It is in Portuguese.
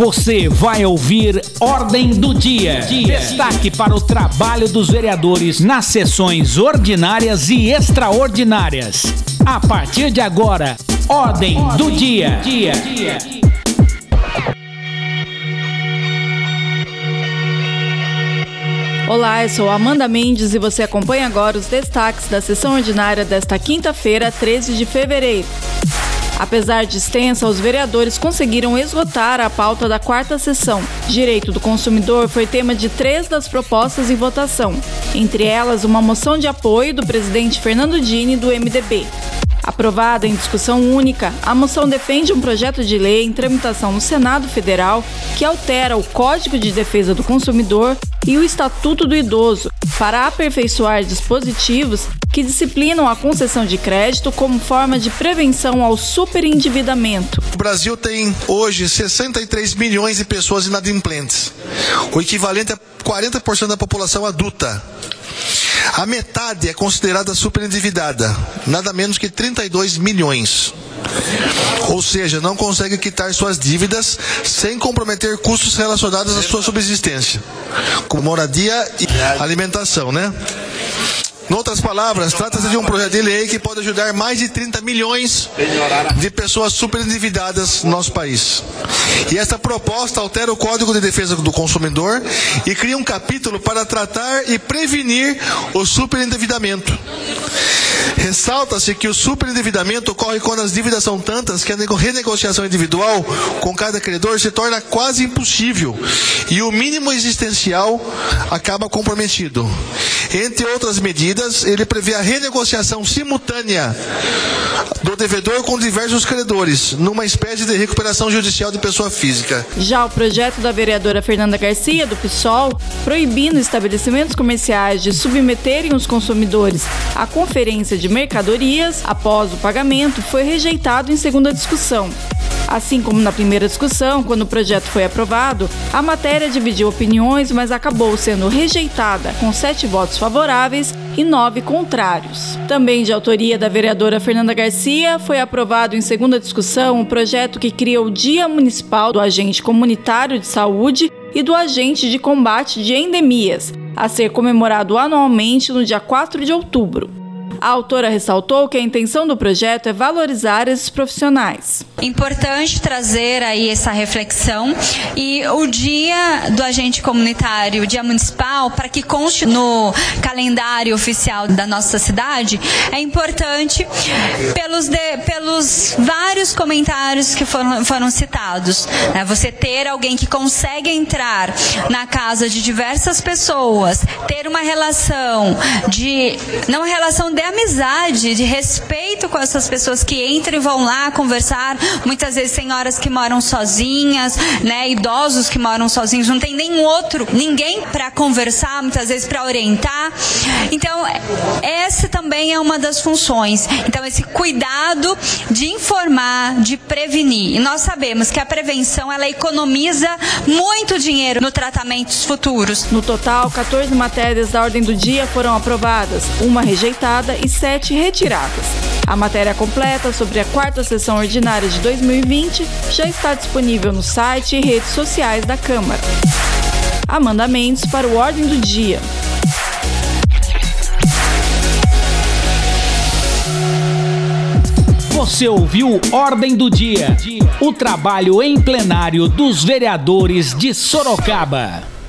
Você vai ouvir Ordem do Dia. Destaque para o trabalho dos vereadores nas sessões ordinárias e extraordinárias. A partir de agora, Ordem, do dia. dia. Olá, eu sou Amanda Mendes e você acompanha agora os destaques da sessão ordinária desta quinta-feira, 13 de fevereiro. Apesar de extensa, os vereadores conseguiram esgotar a pauta da quarta sessão. Direito do consumidor foi tema de três das propostas em votação, entre elas uma moção de apoio do presidente Fernando Dini do MDB. Aprovada em discussão única, a moção defende um projeto de lei em tramitação no Senado Federal que altera o Código de Defesa do Consumidor e o Estatuto do Idoso para aperfeiçoar dispositivos que disciplinam a concessão de crédito como forma de prevenção ao superendividamento. O Brasil tem hoje 63 milhões de pessoas inadimplentes, o equivalente a 40% da população adulta. A metade é considerada superendividada, nada menos que 32 milhões. Ou seja, não consegue quitar suas dívidas sem comprometer custos relacionados à sua subsistência, como moradia e alimentação, né? Em outras palavras, trata-se de um projeto de lei que pode ajudar mais de 30 milhões de pessoas superendividadas no nosso país. E essa proposta altera o Código de Defesa do Consumidor e cria um capítulo para tratar e prevenir o superendividamento. Ressalta-se que o superendividamento ocorre quando as dívidas são tantas que a renegociação individual com cada credor se torna quase impossível e o mínimo existencial acaba comprometido. Entre outras medidas, ele prevê a renegociação simultânea do devedor com diversos credores, numa espécie de recuperação judicial de pessoa física. Já o projeto da vereadora Fernanda Garcia, do PSOL, proibindo estabelecimentos comerciais de submeterem os consumidores à conferência de mercadorias após o pagamento, foi rejeitado em segunda discussão. Assim como na primeira discussão, quando o projeto foi aprovado, a matéria dividiu opiniões, mas acabou sendo rejeitada, com sete votos favoráveis e nove contrários. Também de autoria da vereadora Fernanda Garcia, foi aprovado em segunda discussão o um projeto que cria o Dia Municipal do Agente Comunitário de Saúde e do Agente de Combate de Endemias, a ser comemorado anualmente no dia 4 de outubro. A autora ressaltou que a intenção do projeto é valorizar esses profissionais. Importante trazer aí essa reflexão e o dia do agente comunitário, o dia municipal, para que conste no calendário oficial da nossa cidade, é importante pelos, de, pelos vários comentários que foram, foram citados. Né? Você ter alguém que consegue entrar na casa de diversas pessoas, ter uma relação de, não relação de amizade, de respeito com essas pessoas que entram e vão lá conversar. Muitas vezes senhoras que moram sozinhas, né, idosos que moram sozinhos, não tem nenhum outro, ninguém para conversar, muitas vezes para orientar. Então, essa também é uma das funções. Então, esse cuidado de informar, de prevenir. E nós sabemos que a prevenção ela economiza muito dinheiro no tratamentos futuros. No total, 14 matérias da ordem do dia foram aprovadas, uma rejeitada e sete retiradas. A matéria completa sobre a quarta sessão ordinária de 2020 já está disponível no site e redes sociais da Câmara. Amanda Mendes para o Ordem do Dia. Você ouviu Ordem do Dia, o trabalho em plenário dos vereadores de Sorocaba.